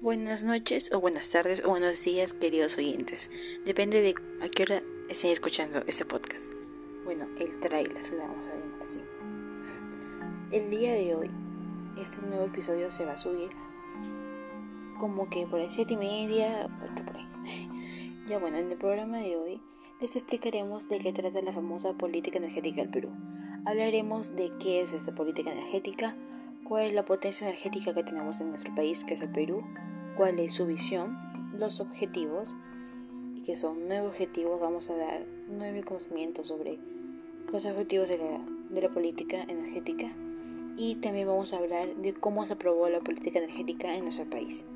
Buenas noches o buenas tardes o buenos días queridos oyentes. Depende de a qué hora estén escuchando este podcast. Bueno, el trailer, lo vamos a llamar así. El día de hoy, este nuevo episodio se va a subir como que por las 7 y media, por ahí. ya bueno, en el programa de hoy les explicaremos de qué trata la famosa política energética del Perú. Hablaremos de qué es esta política energética, cuál es la potencia energética que tenemos en nuestro país, que es el Perú, cuál es su visión, los objetivos, y que son nueve objetivos, vamos a dar nueve conocimientos sobre los objetivos de la, de la política energética y también vamos a hablar de cómo se aprobó la política energética en nuestro país.